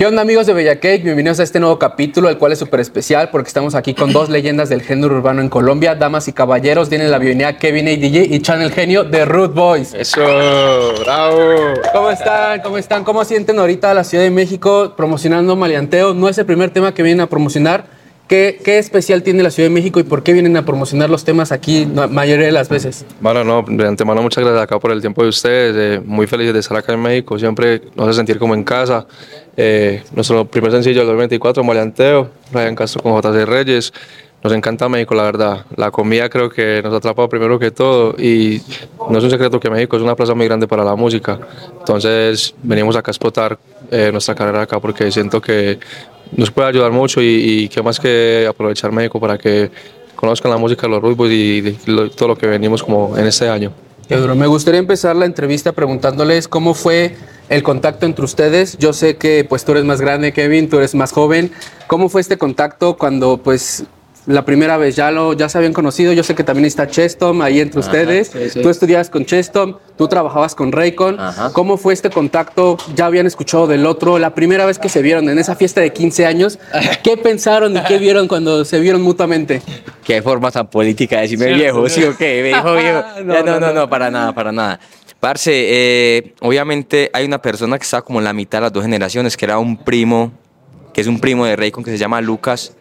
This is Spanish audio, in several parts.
¿Qué onda amigos de Bella Cake? Bienvenidos a este nuevo capítulo, el cual es súper especial porque estamos aquí con dos leyendas del género urbano en Colombia. Damas y caballeros, tienen la bienvenida Kevin ADJ y Chan el genio de Root Boys. Eso, bravo. ¿Cómo están? ¿Cómo están? ¿Cómo sienten ahorita la Ciudad de México promocionando Maleanteo? No es el primer tema que vienen a promocionar. ¿Qué, ¿Qué, especial tiene la Ciudad de México y por qué vienen a promocionar los temas aquí la mayoría de las veces? Bueno, no, de antemano muchas gracias acá por el tiempo de ustedes. Eh, muy feliz de estar acá en México. Siempre nos hace sentir como en casa. Eh, nuestro primer sencillo del 2024, Maleanteo, Ryan Castro con JC Reyes. Nos encanta México, la verdad. La comida creo que nos ha atrapado primero que todo y no es un secreto que México es una plaza muy grande para la música. Entonces venimos acá a explotar eh, nuestra carrera acá porque siento que nos puede ayudar mucho y, y qué más que aprovechar México para que conozcan la música de los Rubos y, y todo lo que venimos como en este año. Pedro, me gustaría empezar la entrevista preguntándoles cómo fue el contacto entre ustedes. Yo sé que pues tú eres más grande, Kevin, tú eres más joven. ¿Cómo fue este contacto cuando pues la primera vez ya, lo, ya se habían conocido. Yo sé que también está Chestom ahí entre Ajá, ustedes. Sí, sí. Tú estudiabas con Chestom, tú trabajabas con Raycon. Ajá. ¿Cómo fue este contacto? ¿Ya habían escuchado del otro? La primera vez que se vieron en esa fiesta de 15 años, ¿qué pensaron y qué vieron cuando se vieron mutuamente? Qué forma tan política de decirme viejo, ¿sí o qué? Me dijo viejo. no, no, no, no, para nada, para nada. Parce, eh, obviamente hay una persona que está como en la mitad de las dos generaciones, que era un primo, que es un primo de Raycon, que se llama Lucas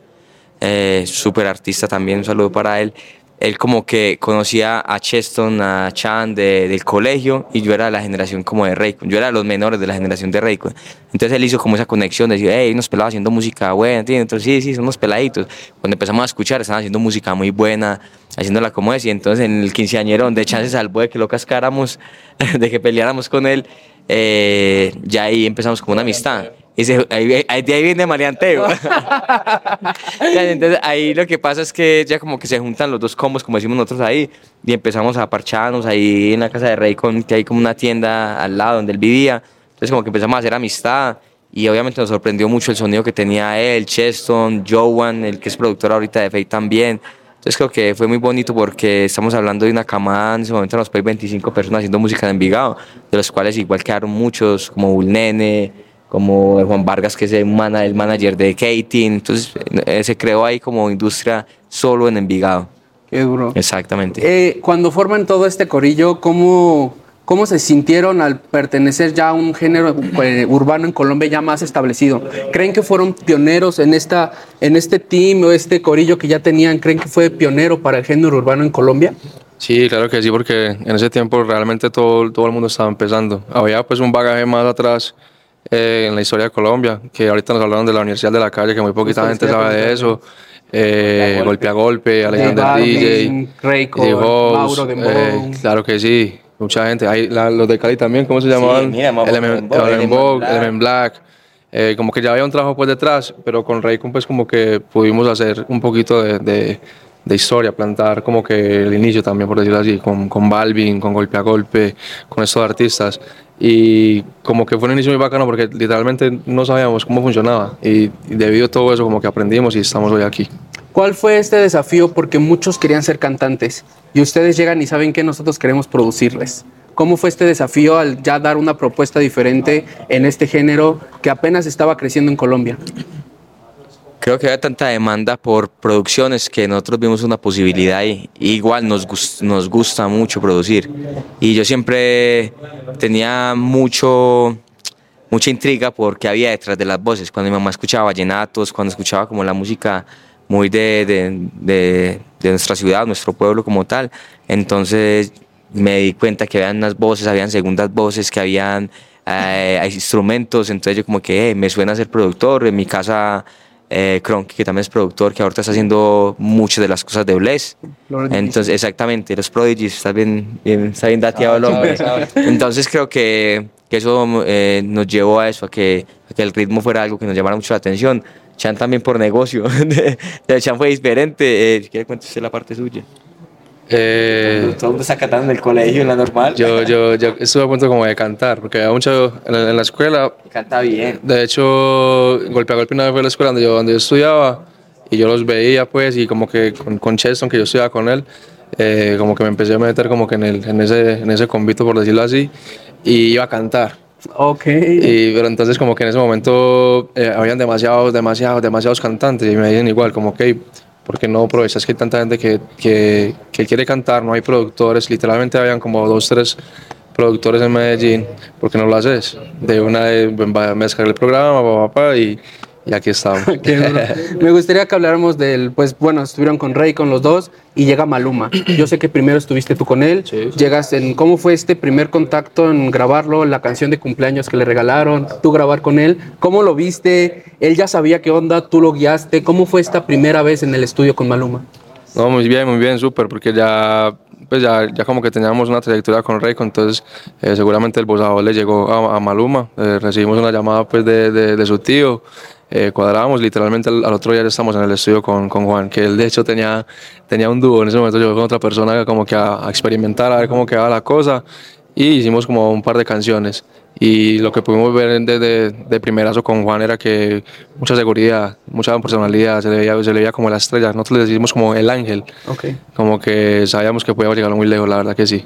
eh, súper artista también, un saludo para él. Él como que conocía a Cheston, a Chan de, del colegio y yo era de la generación como de Raycon, yo era de los menores de la generación de Raycon. Entonces él hizo como esa conexión, decía, hey, nos pelados haciendo música buena, ¿entiendes? Entonces sí, sí, son unos peladitos. Cuando empezamos a escuchar, estaban haciendo música muy buena, haciéndola como es y entonces en el quinceañero donde Chan se salvó de que lo cascáramos, de que peleáramos con él, eh, ya ahí empezamos como una amistad. Y se, ahí, ahí, de ahí viene Marianteo. Entonces ahí lo que pasa es que ya como que se juntan los dos combos, como decimos nosotros ahí, y empezamos a parcharnos ahí en la casa de Rey, con, que hay como una tienda al lado donde él vivía. Entonces como que empezamos a hacer amistad y obviamente nos sorprendió mucho el sonido que tenía él, Cheston, Joan, el que es productor ahorita de Fate también. Entonces creo que fue muy bonito porque estamos hablando de una camada, en ese momento nos fue 25 personas haciendo música en Envigado, de los cuales igual quedaron muchos, como Bulnene, como Juan Vargas, que es el, mana, el manager de Katie. Entonces eh, se creó ahí como industria solo en Envigado. Qué duro. Exactamente. Eh, cuando forman todo este corillo, ¿cómo, ¿cómo se sintieron al pertenecer ya a un género eh, urbano en Colombia ya más establecido? ¿Creen que fueron pioneros en, esta, en este team o este corillo que ya tenían? ¿Creen que fue pionero para el género urbano en Colombia? Sí, claro que sí, porque en ese tiempo realmente todo, todo el mundo estaba empezando. Había pues un bagaje más atrás eh, en la historia de Colombia, que ahorita nos hablaron de la Universidad de la Calle, que muy poquita gente sabe de eso. Eh, golpe a golpe, Alexander DJ, Rayco, Mauro de eh, Claro que sí, mucha gente. Hay la, los de Cali también, ¿cómo se llamaban? Sí, Element, Element Black. Eh, como que ya había un trabajo pues detrás, pero con Raycon pues como que pudimos hacer un poquito de, de, de, historia, plantar como que el inicio también, por decirlo así, con, con Balvin, con Golpe a Golpe, con estos artistas y como que fue un inicio muy bacano porque literalmente no sabíamos cómo funcionaba y, debido a todo eso como que aprendimos y estamos hoy aquí. ¿Cuál fue este desafío? Porque muchos querían ser cantantes y ustedes llegan y saben que nosotros queremos producirles. ¿Cómo fue este desafío al ya dar una propuesta diferente en este género que apenas estaba creciendo en Colombia? Creo que había tanta demanda por producciones que nosotros vimos una posibilidad y igual nos, gust, nos gusta mucho producir. Y yo siempre tenía mucho, mucha intriga por qué había detrás de las voces. Cuando mi mamá escuchaba vallenatos, cuando escuchaba como la música muy de, de, de, de nuestra ciudad, nuestro pueblo como tal, entonces me di cuenta que habían unas voces, habían segundas voces, que habían eh, instrumentos, entonces yo como que me suena a ser productor, en mi casa eh, Kronk, que también es productor, que ahorita está haciendo muchas de las cosas de Bless. Entonces, exactamente, los Prodigies, está bien, bien, está bien dateado el hombre. Entonces creo que, que eso eh, nos llevó a eso, a que, a que el ritmo fuera algo que nos llamara mucho la atención. Chan también por negocio, Chan fue diferente. Eh, si quiere cuente usted la parte suya. Eh, Todo mundo está cantando en el colegio, en la normal. Yo, yo, yo estuve a punto como de cantar, porque había mucho en la, en la escuela. Canta bien. De hecho, golpe a golpe una vez fue a la escuela donde yo, donde yo estudiaba y yo los veía, pues, y como que con, con Cheston, que yo estudiaba con él, eh, como que me empecé a meter como que en, el, en, ese, en ese convito, por decirlo así, y iba a cantar. Ok. Y, pero entonces como que en ese momento eh, habían demasiados, demasiados, demasiados cantantes y me dicen igual, como que, ¿por qué no aprovechas que hay tanta gente que, que, quiere cantar, no hay productores? Literalmente habían como dos, tres productores en Medellín, ¿por qué no lo haces? De una vez me descargué el programa, papá, y y aquí estamos. Me gustaría que habláramos del, pues bueno, estuvieron con Rey, con los dos, y llega Maluma. Yo sé que primero estuviste tú con él, llegas en, ¿cómo fue este primer contacto en grabarlo, la canción de cumpleaños que le regalaron, tú grabar con él? ¿Cómo lo viste? ¿Él ya sabía qué onda? ¿Tú lo guiaste? ¿Cómo fue esta primera vez en el estudio con Maluma? No, muy bien, muy bien, súper, porque ya pues ya, ya como que teníamos una trayectoria con Rey, entonces eh, seguramente el bozador le llegó a, Maluma, eh, recibimos una llamada pues de, de, de su tío, eh, cuadrábamos, literalmente al, otro día ya estamos en el estudio con, con, Juan, que él de hecho tenía, tenía un dúo, en ese momento llegó con otra persona como que a, experimentar, a ver cómo quedaba la cosa y hicimos como un par de canciones y lo que pudimos ver de, de, de, primerazo con Juan era que mucha seguridad, mucha personalidad, se le veía, se le veía como la estrella, nosotros le decimos como el ángel, okay. como que sabíamos que podíamos llegar muy lejos, la verdad que sí.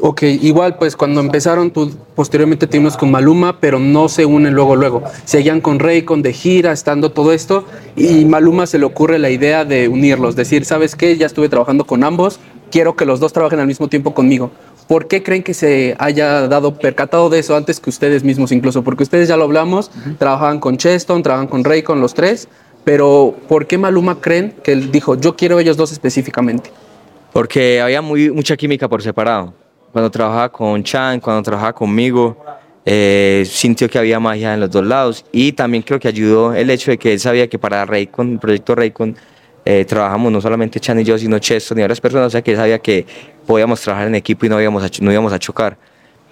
Ok, igual pues cuando empezaron, tú posteriormente te unes con Maluma, pero no se unen luego, luego. Seguían con Rey, con de gira, estando todo esto, y Maluma se le ocurre la idea de unirlos, decir, ¿sabes qué? Ya estuve trabajando con ambos, quiero que los dos trabajen al mismo tiempo conmigo. ¿Por qué creen que se haya dado percatado de eso antes que ustedes mismos incluso? Porque ustedes ya lo hablamos, trabajaban con Cheston, trabajan con Rey, con los tres, pero ¿por qué Maluma creen que él dijo, yo quiero ellos dos específicamente? Porque había muy, mucha química por separado cuando trabajaba con Chan, cuando trabajaba conmigo, eh, sintió que había magia en los dos lados y también creo que ayudó el hecho de que él sabía que para Raycon, el proyecto Raycon, eh, trabajamos no solamente Chan y yo, sino Cheston y varias personas, o sea que él sabía que podíamos trabajar en equipo y no íbamos a, no íbamos a chocar.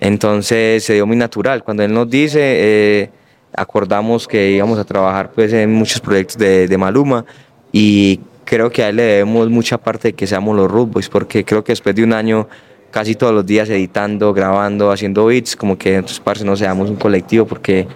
Entonces se dio muy natural. Cuando él nos dice, eh, acordamos que íbamos a trabajar pues, en muchos proyectos de, de Maluma y creo que a él le debemos mucha parte de que seamos los Root Boys, porque creo que después de un año casi todos los días editando, grabando, haciendo beats, como que entonces parce no seamos un colectivo porque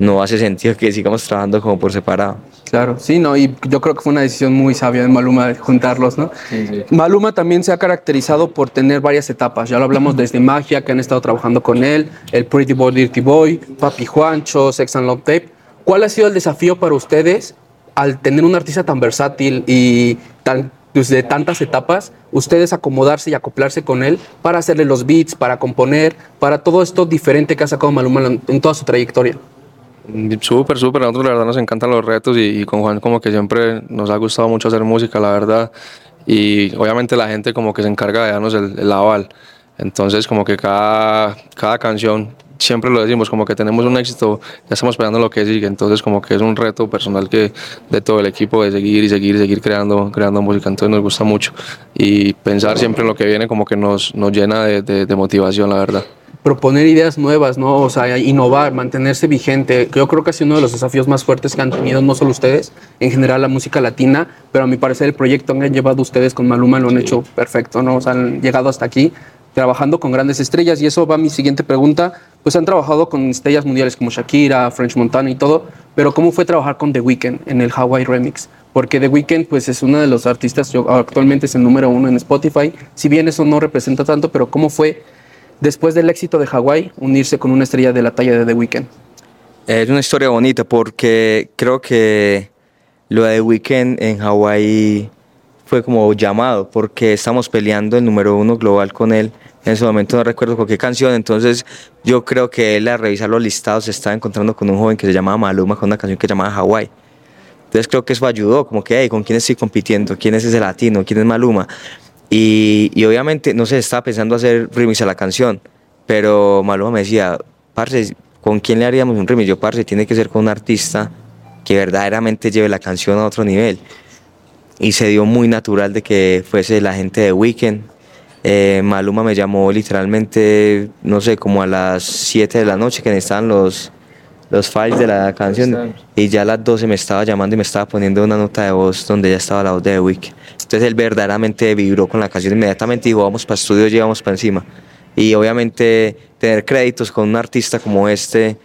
no hace sentido que sigamos trabajando como por separado. Claro, sí, no, y yo creo que fue una decisión muy sabia de Maluma juntarlos, ¿no? Sí, sí. Maluma también se ha caracterizado por tener varias etapas, ya lo hablamos desde Magia, que han estado trabajando con él, el Pretty Boy Dirty Boy, Papi Juancho, Sex and Love Tape. ¿Cuál ha sido el desafío para ustedes al tener un artista tan versátil y tan de tantas etapas, ustedes acomodarse y acoplarse con él para hacerle los beats, para componer, para todo esto diferente que ha sacado Maluma en toda su trayectoria. Súper, súper. A nosotros la verdad nos encantan los retos y, y, con Juan como que siempre nos ha gustado mucho hacer música, la verdad. Y obviamente la gente como que se encarga de darnos el, el aval. Entonces como que cada, cada canción siempre lo decimos, como que tenemos un éxito, ya estamos esperando lo que sigue, entonces como que es un reto personal que de todo el equipo de seguir y seguir y seguir creando, creando música, entonces nos gusta mucho y pensar siempre en lo que viene como que nos, nos llena de, de, de motivación, la verdad proponer ideas nuevas, ¿no? O sea, innovar, mantenerse vigente. Yo creo que ha sido uno de los desafíos más fuertes que han tenido no solo ustedes, en general la música latina, pero a mi parecer el proyecto que han llevado ustedes con Maluma lo han hecho perfecto, ¿no? O sea, han llegado hasta aquí trabajando con grandes estrellas y eso va a mi siguiente pregunta pues han trabajado con estrellas mundiales como Shakira, French Montana y todo, pero ¿cómo fue trabajar con The Weeknd en el Hawaii Remix? Porque The Weeknd pues es uno de los artistas, actualmente es el número uno en Spotify, si bien eso no representa tanto, pero ¿cómo fue después del éxito de Hawaii unirse con una estrella de la talla de The Weeknd? Es una historia bonita porque creo que lo de The Weeknd en Hawaii fue como llamado porque estamos peleando el número uno global con él en ese momento no recuerdo con qué canción, entonces yo creo que él al revisar los listados se estaba encontrando con un joven que se llamaba Maluma con una canción que se llamaba Hawaii. Entonces creo que eso ayudó, como que, hey, ¿con quién estoy compitiendo? ¿Quién es ese latino? ¿Quién es Maluma? Y, y obviamente, no sé, estaba pensando hacer remix a la canción, pero Maluma me decía, parce, ¿con quién le haríamos un remix? Yo, parce, tiene que ser con un artista que verdaderamente lleve la canción a otro nivel. Y se dio muy natural de que fuese la gente de Weekend, eh, Maluma me llamó literalmente, no sé, como a las 7 de la noche que necesitaban los, los files de la canción y ya a las 12 me estaba llamando y me estaba poniendo una nota de voz donde ya estaba la voz de The Week. Entonces él verdaderamente vibró con la canción inmediatamente dijo, vamos para estudio, llevamos para encima. Y obviamente tener créditos con un artista como este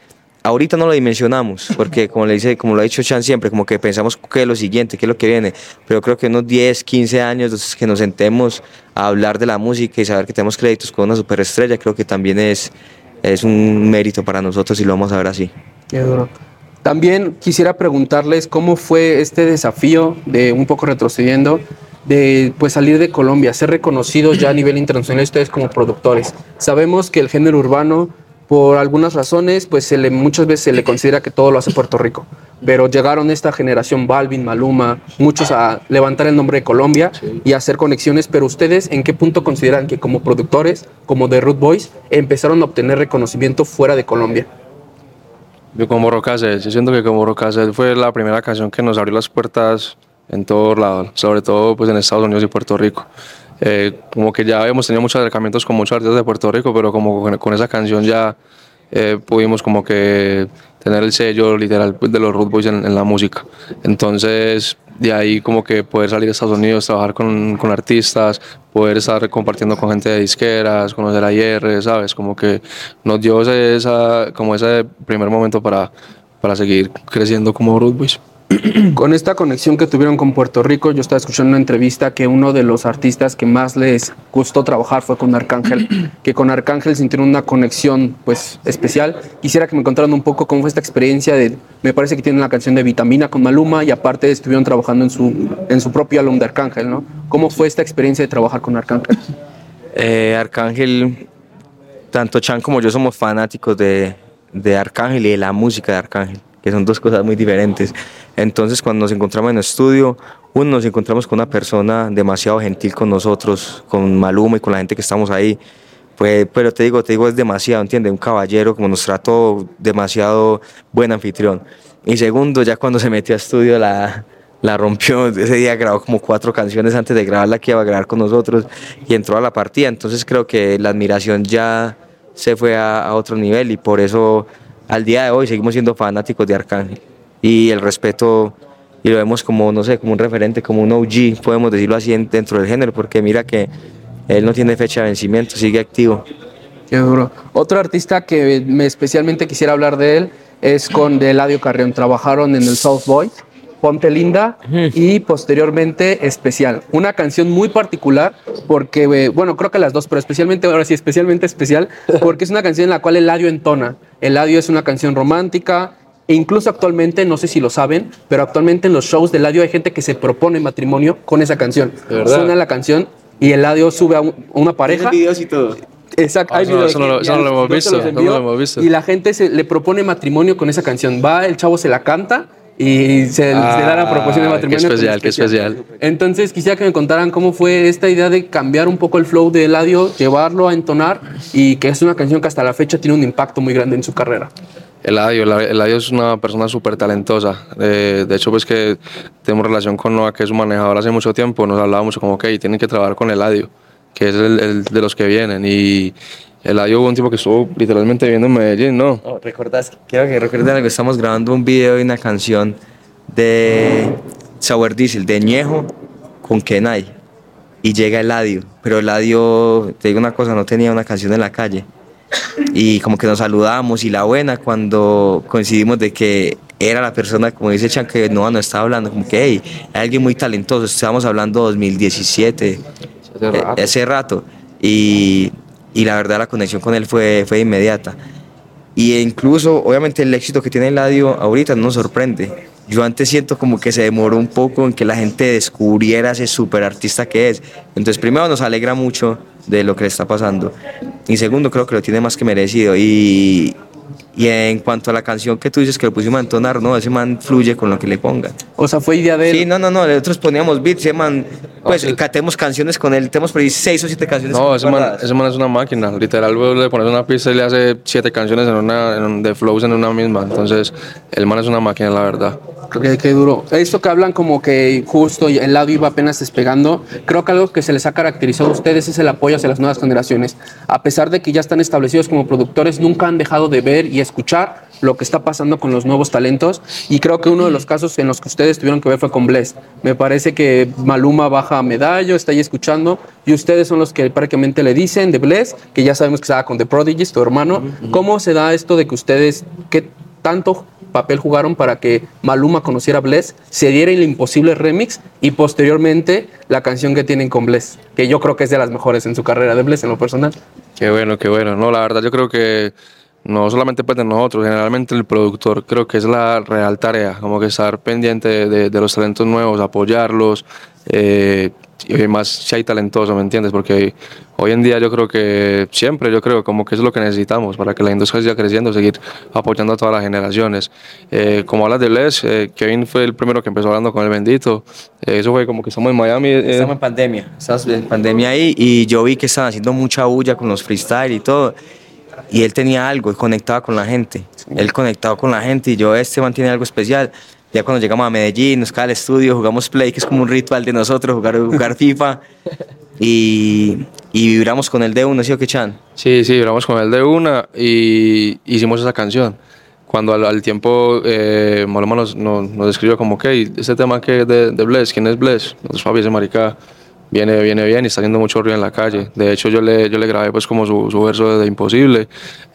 ahorita no lo dimensionamos, porque como le dice, como lo ha dicho Chan siempre, como que pensamos qué es lo siguiente, qué es lo que viene, pero creo que unos 10, 15 años que nos sentemos a hablar de la música y saber que tenemos créditos con una superestrella, creo que también es, es un mérito para nosotros y lo vamos a ver así. Qué duro. También quisiera preguntarles cómo fue este desafío de un poco retrocediendo de pues salir de Colombia, ser reconocidos ya a nivel internacional ustedes como productores. Sabemos que el género urbano por algunas razones pues se le, muchas veces se le considera que todo lo hace Puerto Rico, pero llegaron esta generación Balvin, Maluma, muchos a levantar el nombre de Colombia y a hacer conexiones, pero ustedes en qué punto consideran que como productores, como The Root Boys, empezaron a obtener reconocimiento fuera de Colombia? Yo como Rocasel, yo siento que como Rocasel fue la primera canción que nos abrió las puertas en todos lados, sobre todo pues en Estados Unidos y Puerto Rico. Eh, como que ya habíamos tenido muchos acercamientos con muchos artistas de Puerto Rico, pero como con, con esa canción ya eh, pudimos como que tener el sello literal pues, de los Root Boys en, en, la música. Entonces, de ahí como que poder salir a Estados Unidos, trabajar con, con, artistas, poder estar compartiendo con gente de disqueras, conocer a IR, ¿sabes? Como que nos dio ese, esa, como ese primer momento para, para seguir creciendo como Root Boys. con esta conexión que tuvieron con Puerto Rico, yo estaba escuchando una entrevista que uno de los artistas que más les gustó trabajar fue con Arcángel, que con Arcángel sintieron una conexión pues especial. Quisiera que me contaran un poco cómo fue esta experiencia de, me parece que tienen una canción de Vitamina con Maluma y aparte estuvieron trabajando en su, en su propio álbum de Arcángel, ¿no? ¿Cómo fue esta experiencia de trabajar con Arcángel? Eh, Arcángel, tanto Chan como yo somos fanáticos de, de Arcángel y de la música de Arcángel que son dos cosas muy diferentes. Entonces cuando nos encontramos en el estudio, uno nos encontramos con una persona demasiado gentil con nosotros, con Maluma y con la gente que estamos ahí. Pues, pero te digo, te digo, es demasiado, ¿entiendes? Un caballero como nos trató, demasiado buen anfitrión. Y segundo, ya cuando se metió a estudio la, la rompió, ese día grabó como cuatro canciones antes de grabar la que iba a grabar con nosotros y entró a la partida. Entonces creo que la admiración ya se fue a, a otro nivel y por eso al día de hoy seguimos siendo fanáticos de Arcángel y el respeto y lo vemos como, no sé, como un referente, como un OG, podemos decirlo así dentro del género, porque mira que él no tiene fecha de vencimiento, sigue activo. Qué duro. Otro artista que me especialmente quisiera hablar de él es con Eladio Carrión. Trabajaron en el South Boy, Ponte Linda y posteriormente Especial. Una canción muy particular porque, bueno, creo que las dos, pero especialmente, ahora sí, especialmente especial, porque es una canción en la cual Eladio entona. Eladio es una canción romántica, e incluso actualmente, no sé si lo saben, pero actualmente en los shows de Eladio hay gente que se propone matrimonio con esa canción. Suena la canción y Eladio sube a, un, a una pareja. Videos y todo. Exacto, hay eso no- videos eso no lo- que eso no ya lo hemos yo se visto, los no envío, lo hemos visto. Y la gente se, le propone matrimonio con esa canción. Va, el chavo se la canta y se, se da la proposición de Ah, matrimonio. qué especial, qué especial. Entonces quisiera que me contaran cómo fue esta idea de cambiar un poco el flow de Eladio, llevarlo a entonar y que es una canción que hasta la fecha tiene un impacto muy grande en su carrera. Eladio, Ela- Eladio es una persona súper talentosa. Eh, de hecho, pues que tenemos relación con Noah, que es un manejador hace mucho tiempo. Nos hablaba mucho como que tienen que trabajar con Eladio, que es el, el de los que vienen. Y Eladio hubo un tipo que estuvo literalmente viviendo en Medellín, ¿no? Oh, ¿Recordás? Quiero que recuerden algo. Estamos grabando un video y una canción de Sour Diesel, de Ñejo con Kenai. Y llega Eladio. Pero Eladio, te digo una cosa, no tenía una canción en la calle. Y como que nos saludamos y la buena cuando coincidimos de que era la persona, como dice Chan, que no nos estaba hablando, como que, hey, hay alguien muy talentoso. Estábamos hablando 2017, Hace rato. eh, ese rato. Y, y la verdad la conexión con él fue, fue inmediata. Y incluso, obviamente, el éxito que tiene Eladio ahorita no nos sorprende. Yo antes siento como que se demoró un poco en que la gente descubriera ese super artista que es. Entonces, primero nos alegra mucho de lo que le está pasando. Y segundo, creo que lo tiene más que merecido. Y, y en cuanto a la canción que tú dices que lo pusimos a entonar, no, ese man fluye con lo que le pongan. O sea, fue idea de él. Sí, no, no, no, nosotros poníamos beats, ese man, pues sí. catemos canciones con él, tenemos por ahí seis o siete canciones. No, ese man, ese man es una máquina. Literal, le pones una pista y le hace siete canciones en una, en un- de flows en una misma. Entonces, el man es una máquina, la verdad. Qué, qué duro. Esto que hablan como que justo el lado iba apenas despegando, creo que algo que se les ha caracterizado a ustedes es el apoyo hacia las nuevas generaciones. A pesar de que ya están establecidos como productores, nunca han dejado de ver y escuchar lo que está pasando con los nuevos talentos. Y creo que uno de los casos en los que ustedes tuvieron que ver fue con Bless. Me parece que Maluma baja a Medallo, está ahí escuchando, y ustedes son los que prácticamente le dicen de Bless, que ya sabemos que estaba con The Prodigies, tu hermano. ¿Cómo se da esto de que ustedes, qué tanto papel jugaron para que Maluma conociera a Bless, se diera el imposible remix y posteriormente la canción que tienen con Bless, que yo creo que es de las mejores en su carrera de Bless en lo personal. Qué bueno, qué bueno. No, la verdad yo creo que no solamente pues de nosotros, generalmente el productor creo que es la real tarea, como que estar pendiente de, los talentos nuevos, apoyarlos, eh, y más si hay talentoso, ¿me entiendes? Porque hoy en día yo creo que siempre, yo creo como que es lo que necesitamos para que la industria siga creciendo, seguir apoyando a todas las generaciones. Eh, como hablas de Les, eh, Kevin fue el primero que empezó hablando con el bendito, eh, eso fue como que estamos en Miami. eh, Estamos en pandemia, estamos en pandemia ahí y yo vi que estaban haciendo mucha bulla con los freestyle y todo. Y él tenía algo, él conectaba con la gente. Él conectaba con la gente y yo, este mantiene algo especial. Ya cuando llegamos a Medellín, nos cae al estudio, jugamos Play, que es como un ritual de nosotros, jugar, jugar FIFA. Y, y vibramos con el de uno, ¿sí o qué, Chan? Sí, sí, hablamos con él de una y hicimos esa canción. Cuando al, al tiempo eh, Maluma nos, nos, nos escribió como que este tema que es de, de Bless, ¿quién es Bless? Nosotros papi ese marica viene, viene bien y está haciendo mucho ruido en la calle. De hecho yo le, yo le grabé pues como su, su verso de Imposible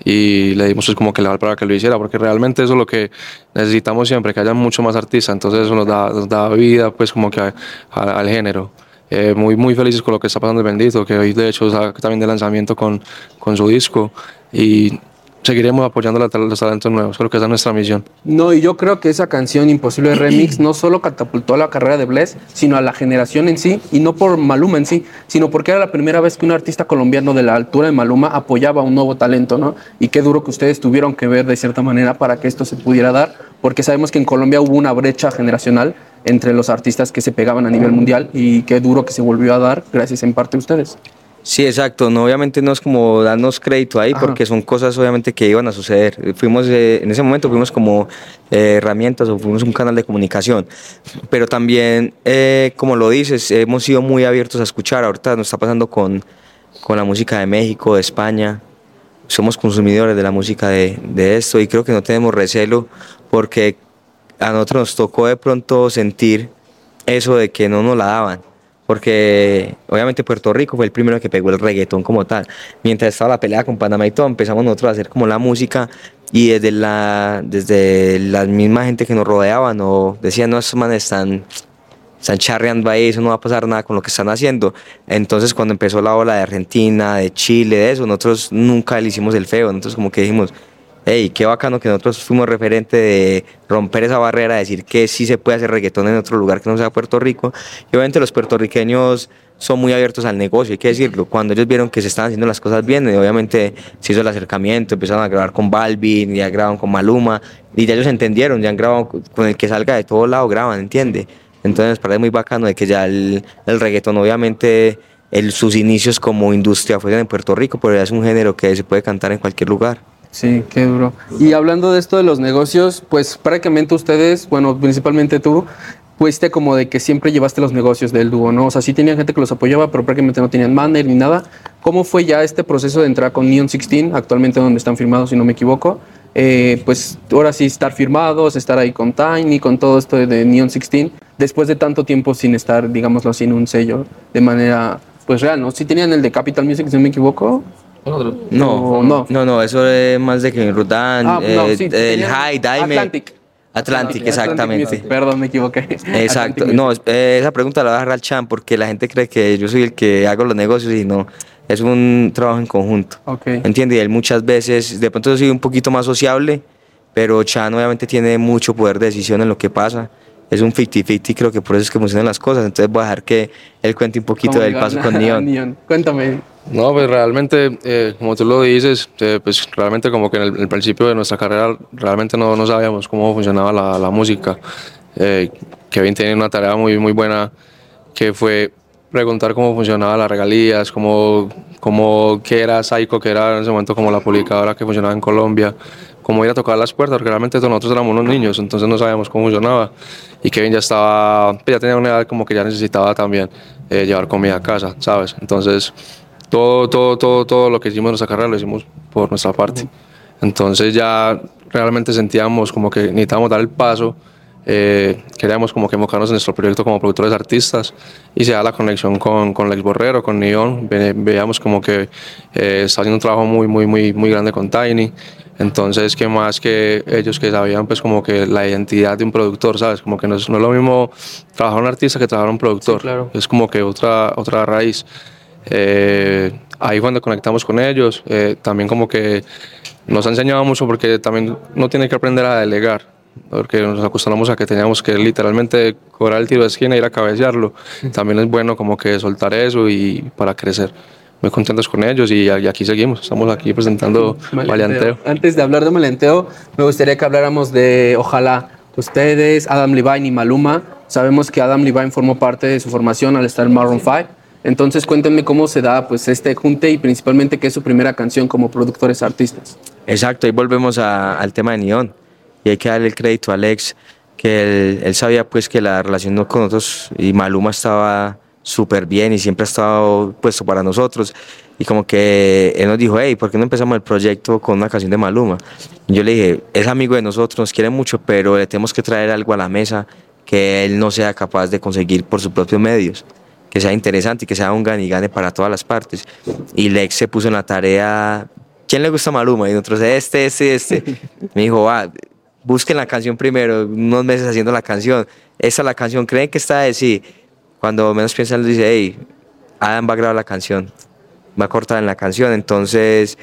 y le dimos pues como que le para que lo hiciera porque realmente eso es lo que necesitamos siempre, que haya mucho más artistas, entonces eso nos da, nos da vida pues como que a- a- al género. Eh, muy, muy felices con lo que está pasando el Bendito, que hoy de hecho está también de lanzamiento con, con su disco y seguiremos apoyando la- los talentos nuevos, creo que esa es nuestra misión. No, y yo creo que esa canción Imposible Remix no solo catapultó la carrera de Bless, sino a la generación en sí, y no por Maluma en sí, sino porque era la primera vez que un artista colombiano de la altura de Maluma apoyaba a un nuevo talento, ¿no? Y qué duro que ustedes tuvieron que ver de cierta manera para que esto se pudiera dar, porque sabemos que en Colombia hubo una brecha generacional entre los artistas que se pegaban a nivel mundial y qué duro que se volvió a dar gracias en parte a ustedes. Sí, exacto. No, obviamente no es como darnos crédito ahí, Ajá. porque son cosas obviamente que iban a suceder. Fuimos, eh, en ese momento fuimos como eh, herramientas o fuimos un canal de comunicación. Pero también, eh, como lo dices, hemos sido muy abiertos a escuchar. Ahorita nos está pasando con, con la música de México, de España. Somos consumidores de la música de, de esto y creo que no tenemos recelo porque a nosotros nos tocó de pronto sentir eso de que no nos la daban. Porque obviamente Puerto Rico fue el primero que pegó el reggaetón como tal. Mientras estaba la pelea con Panamá y todo, empezamos nosotros a hacer como la música y desde la, desde la misma gente que nos rodeaba, no, decían, no, estos manes están, están charreando ahí, eso no va a pasar nada con lo que están haciendo. Entonces cuando empezó la ola de Argentina, de Chile, de eso, nosotros nunca le hicimos el feo. Nosotros como que dijimos, hey, qué bacano que nosotros fuimos referente de romper esa barrera, decir que sí se puede hacer reggaetón en otro lugar que no sea Puerto Rico. Y obviamente los puertorriqueños son muy abiertos al negocio, hay que decirlo. Cuando ellos vieron que se estaban haciendo las cosas bien, obviamente se hizo el acercamiento, empezaron a grabar con Balvin, ya grabaron con Maluma, y ya ellos entendieron, ya han grabado con- el que salga de todo lado, graban, ¿entiende? Entonces parece muy bacano de que ya el, el reggaetón, obviamente, sus inicios como industria fueron en Puerto Rico, pero ya es un género que se puede cantar en cualquier lugar. Sí, qué duro. Y hablando de esto de los negocios, pues prácticamente ustedes, bueno, principalmente tú, fuiste como de que siempre llevaste los negocios del dúo, ¿no? O sea, sí tenían gente que los apoyaba, pero prácticamente no tenían manager ni nada. ¿Cómo fue ya este proceso de entrar con Neon 16, actualmente donde están firmados, si no me equivoco? Eh, pues ahora sí estar firmados, estar ahí con Tiny, con todo esto de Neon 16, después de tanto tiempo sin estar, digámoslo así, en un sello de manera, pues real, ¿no? Sí tenían el de Capital Music, si no me equivoco. No, no. no, no, eso es más de que Rudan, Ah, no, eh, sí, el High, Daime. Atlantic. Atlantic, exactamente. Perdón, me equivoqué. Exacto. Atlantic No, eh, esa pregunta la voy a dejar al Chan porque la gente cree que yo soy el que hago los negocios y no. Es un trabajo en conjunto. Ok. ¿Entiendes? Y él muchas veces, de pronto soy un poquito más sociable, pero Chan obviamente tiene mucho poder de decisión en lo que pasa. Es un 50-50, creo que por eso es que funcionan las cosas. Entonces voy a dejar que él cuente un poquito ¿Cómo del paso con Neon. Cuéntame. No, pues realmente, eh, como tú lo dices, eh, pues realmente como que en el, el principio de nuestra carrera realmente no, no sabíamos cómo funcionaba la, la música. Eh, Kevin tenía una tarea muy, muy buena que fue preguntar cómo funcionaba las regalías, cómo, cómo, qué era Psycho, que era en ese momento como la publicadora que funcionaba en Colombia, cómo ir a tocar las puertas, porque realmente nosotros éramos unos niños, entonces no sabíamos cómo funcionaba. Y Kevin ya estaba, pues ya tenía una edad como que ya necesitaba también eh, llevar comida a casa, ¿sabes? Entonces, todo, todo, todo, todo lo que hicimos en nuestra carrera lo hicimos por nuestra parte. Entonces ya realmente sentíamos como que necesitábamos dar el paso, eh, queríamos como que enfocarnos en nuestro proyecto como productores artistas y se da la conexión con, con Lex Borrero, con Neon, Ve- veíamos como que eh, está haciendo un trabajo muy, muy, muy, muy grande con Tiny. Entonces, que más que ellos que sabían pues como que la identidad de un productor, ¿sabes? Como que no es, no es lo mismo trabajar un artista que trabajar un productor. claro. Es como que otra, otra raíz. Eh, ahí cuando conectamos con ellos, eh, también como que nos ha enseñado mucho porque también no tiene que aprender a delegar, porque nos acostumbramos a que teníamos que literalmente cobrar el tiro de esquina e ir a cabecearlo. También es bueno como que soltar eso y para crecer. Muy contentos con ellos y, aquí seguimos, estamos aquí presentando Maleanteo. Antes de hablar de Maleanteo, me gustaría que habláramos de, ojalá, ustedes, Adam Levine y Maluma. Sabemos que Adam Levine formó parte de su formación al estar en Maroon 5. Entonces cuéntenme cómo se da pues este junte y principalmente qué es su primera canción como productores artistas. Exacto, ahí volvemos al tema de Neon y hay que darle el crédito a Alex que él, sabía pues que la relación con nosotros y Maluma estaba súper bien y siempre ha estado puesto para nosotros y como que él nos dijo, hey, ¿por qué no empezamos el proyecto con una canción de Maluma? Y yo le dije, es amigo de nosotros, nos quiere mucho, pero le tenemos que traer algo a la mesa que él no sea capaz de conseguir por sus propios medios que sea interesante y que sea un gane y gane para todas las partes. Y Lex se puso en la tarea, ¿quién le gusta Maluma? Y nosotros, este, este, este. Me dijo, va, busquen la canción primero, unos meses haciendo la canción. Esa es la canción, ¿creen que está de sí? Cuando menos piensan, dice, hey, Adam va a grabar la canción, va a cortar en la canción. Entonces,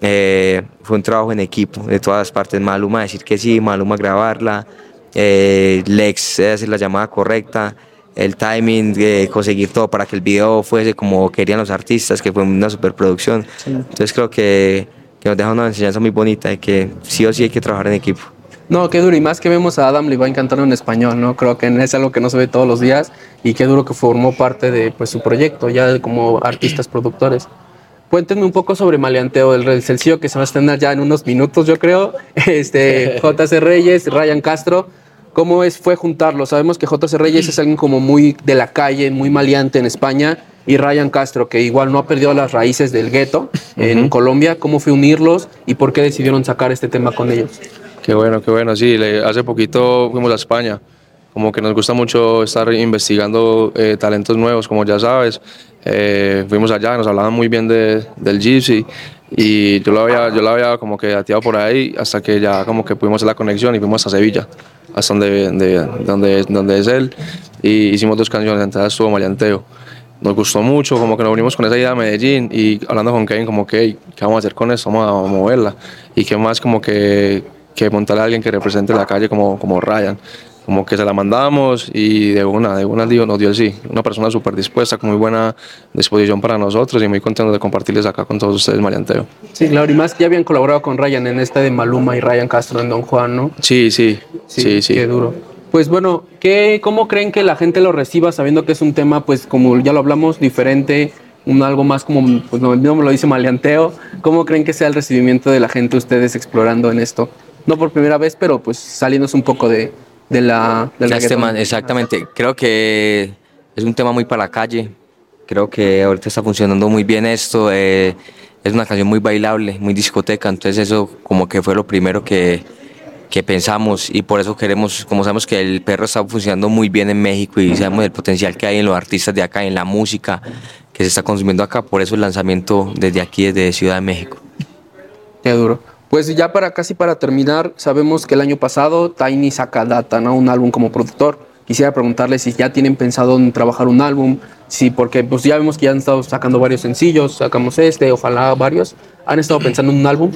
eh, fue un trabajo en equipo de todas las partes. Maluma decir que sí, Maluma grabarla, eh, Lex hacer la llamada correcta el timing, de conseguir todo para que el video fuese como querían los artistas, que fue una superproducción. Entonces creo que, que, nos deja una enseñanza muy bonita de que sí o sí hay que trabajar en equipo. No, qué duro. Y más que vemos a Adam Levine cantando en español, ¿no? Creo que es algo que no se ve todos los días y qué duro que formó parte de pues, su proyecto, ya como artistas productores. Cuéntenme un poco sobre Maleanteo, el sencillo que se va a estrenar ya en unos minutos, yo creo. Este, JC Reyes, Ryan Castro cómo es, fue juntarlo. Sabemos que J.C. Reyes es alguien como muy de la calle, muy maleante en España, y Ryan Castro, que igual no ha perdido las raíces del gueto en Colombia. ¿Cómo fue unirlos y por qué decidieron sacar este tema con ellos? Qué bueno, qué bueno. Sí, hace poquito fuimos a España. Como que nos gusta mucho estar investigando eh, talentos nuevos, como ya sabes. Eh, fuimos allá, nos hablaban muy bien de, del Gypsy y yo lo había, yo lo había como que ateado por ahí hasta que ya como que pudimos hacer la conexión y fuimos a Sevilla hasta donde, donde, donde es él, y hicimos dos canciones, entonces estuvo Maleanteo. Nos gustó mucho, como que nos unimos con esa idea de Medellín y hablando con Kevin como que, ¿qué vamos a hacer con esto? Vamos a moverla. Y qué más como que, que montar a alguien que represente la calle como, como Ryan como que se la mandamos y de una, de una nos dio el sí. Una persona súper dispuesta, con muy buena disposición para nosotros y muy contento de compartirles acá con todos ustedes Marianteo. Sí, claro, y más ya habían colaborado con Ryan en este de Maluma y Ryan Castro en Don Juan, ¿no? Sí, sí, sí, sí. Qué duro. Pues bueno, ¿qué, ¿cómo creen que la gente lo reciba sabiendo que es un tema, pues como ya lo hablamos, diferente, un algo más como, pues no, me lo dice maleanteo? ¿Cómo creen que sea el recibimiento de la gente ustedes explorando en esto? No por primera vez, pero pues saliéndose un poco de, de la, del este exactamente, creo que es un tema muy para la calle, creo que ahorita está funcionando muy bien esto, eh, es una canción muy bailable, muy discoteca, entonces eso como que fue lo primero que, que pensamos. Y por eso queremos, como sabemos que el perro está funcionando muy bien en México y sabemos el potencial que hay en los artistas de acá, en la música que se está consumiendo acá, por eso el lanzamiento desde aquí, desde Ciudad de México. Qué duro. Pues ya para casi para terminar, sabemos que el año pasado Tiny saca Data. Un álbum como productor. Quisiera preguntarle si ya tienen pensado en trabajar un álbum, sí, porque pues ya vemos que ya han estado sacando varios sencillos, sacamos este, ojalá varios. ¿Han estado pensando en un álbum?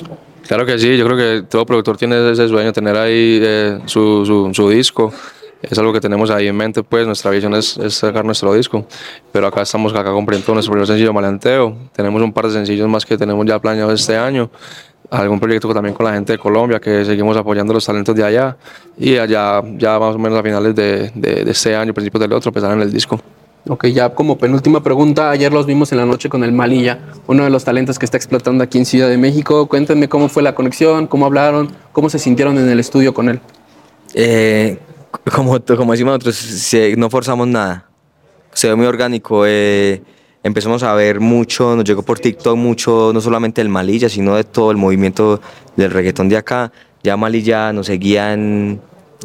Claro que sí, yo creo que todo productor tiene ese sueño, tener ahí eh, su, su, disco es algo que tenemos ahí en mente, pues nuestra visión es, sacar nuestro disco, pero acá estamos acá cumpliendo nuestro primer sencillo Malanteo, tenemos un par de sencillos más que tenemos ya planeados este año, algún proyecto también con la gente de Colombia, que seguimos apoyando los talentos de allá. Y allá, ya más o menos a finales de, de, este año, principios del otro, empezaron el disco. Ok, ya como penúltima pregunta, ayer los vimos en la noche con el Malilla, uno de los talentos que está explotando aquí en Ciudad de México. Cuéntenme cómo fue la conexión, cómo hablaron, cómo se sintieron en el estudio con él. Eh, como, como decimos nosotros, no forzamos nada, se ve muy orgánico. Eh, empezamos a ver mucho, nos llegó por TikTok mucho, no solamente el Malilla, sino de todo el movimiento del reggaetón de acá. Ya Malilla nos seguía en,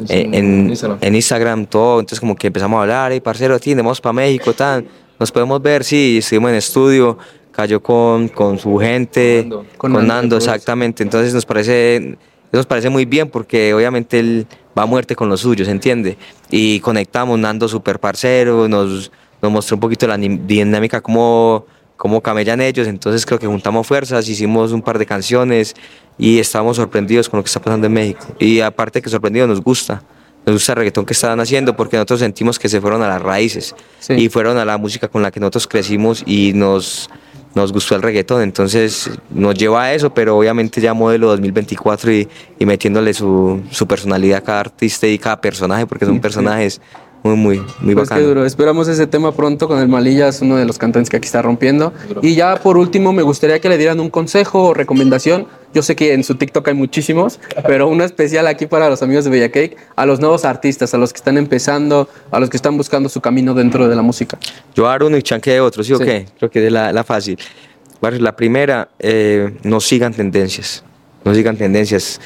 en, Instagram. todo, entonces como que empezamos a hablar, hey, parcero, vamos para México, tan, nos podemos ver, sí, estuvimos en estudio, cayó con, con su gente, con Nando, exactamente, entonces nos parece, nos parece muy bien porque obviamente él va a muerte con los suyos, ¿entiende? Y conectamos, Nando super parcero, nos nos mostró un poquito la dinámica, cómo, cómo camellan ellos, entonces creo que juntamos fuerzas, hicimos un par de canciones y estábamos sorprendidos con lo que está pasando en México. Y aparte que sorprendidos nos gusta, nos gusta el reggaetón que estaban haciendo porque nosotros sentimos que se fueron a las raíces y fueron a la música con la que nosotros crecimos y nos, nos gustó el reggaetón, entonces nos lleva a eso, pero obviamente ya modelo 2024 y, y metiéndole su, su personalidad a cada artista y cada personaje porque son personajes muy, muy, muy pues qué duro. Esperamos ese tema pronto con el Malillas, uno de los cantantes que aquí está rompiendo. Y ya por último, me gustaría que le dieran un consejo o recomendación. Yo sé que en su TikTok hay muchísimos, pero uno especial aquí para los amigos de Bella Cake, a los nuevos artistas, a los que están empezando, a los que están buscando su camino dentro de la música. Yo haré uno y chanque de otro, ¿sí, o qué? Creo que es la, la fácil. La primera, eh, no sigan tendencias, no sigan tendencias,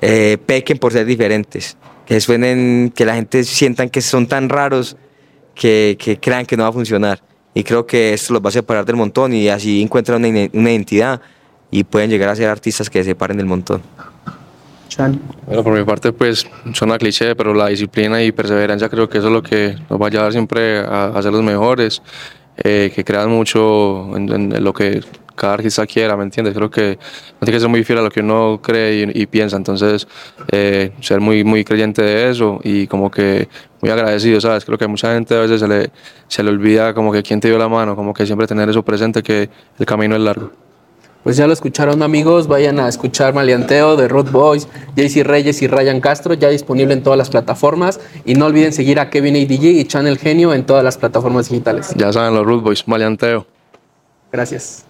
eh, pequen por ser diferentes que suenen, que la gente sientan que son tan raros que, que crean que no va a funcionar. Y creo que esto los va a separar del montón y así encuentran una, una identidad y pueden llegar a ser artistas que se separen del montón. Bueno, por mi parte, pues suena cliché, pero la disciplina y perseverancia creo que eso es lo que nos va a llevar siempre a, a ser los mejores, eh, que crean mucho en, en, lo que cada artista quiera, ¿me entiendes? Creo que tiene que ser muy fiel a lo que uno cree y, y piensa, entonces eh, ser muy, muy creyente de eso y como que muy agradecido, ¿sabes? Creo que a mucha gente a veces se le, se le olvida como que quién te dio la mano, como que siempre tener eso presente, que el camino es largo. Pues ya lo escucharon amigos, vayan a escuchar Malianteo de Road Boys, JC Reyes y Ryan Castro, ya disponible en todas las plataformas. Y no olviden seguir a Kevin ADG y Channel Genio en todas las plataformas digitales. Ya saben los Road Boys, Malianteo. Gracias.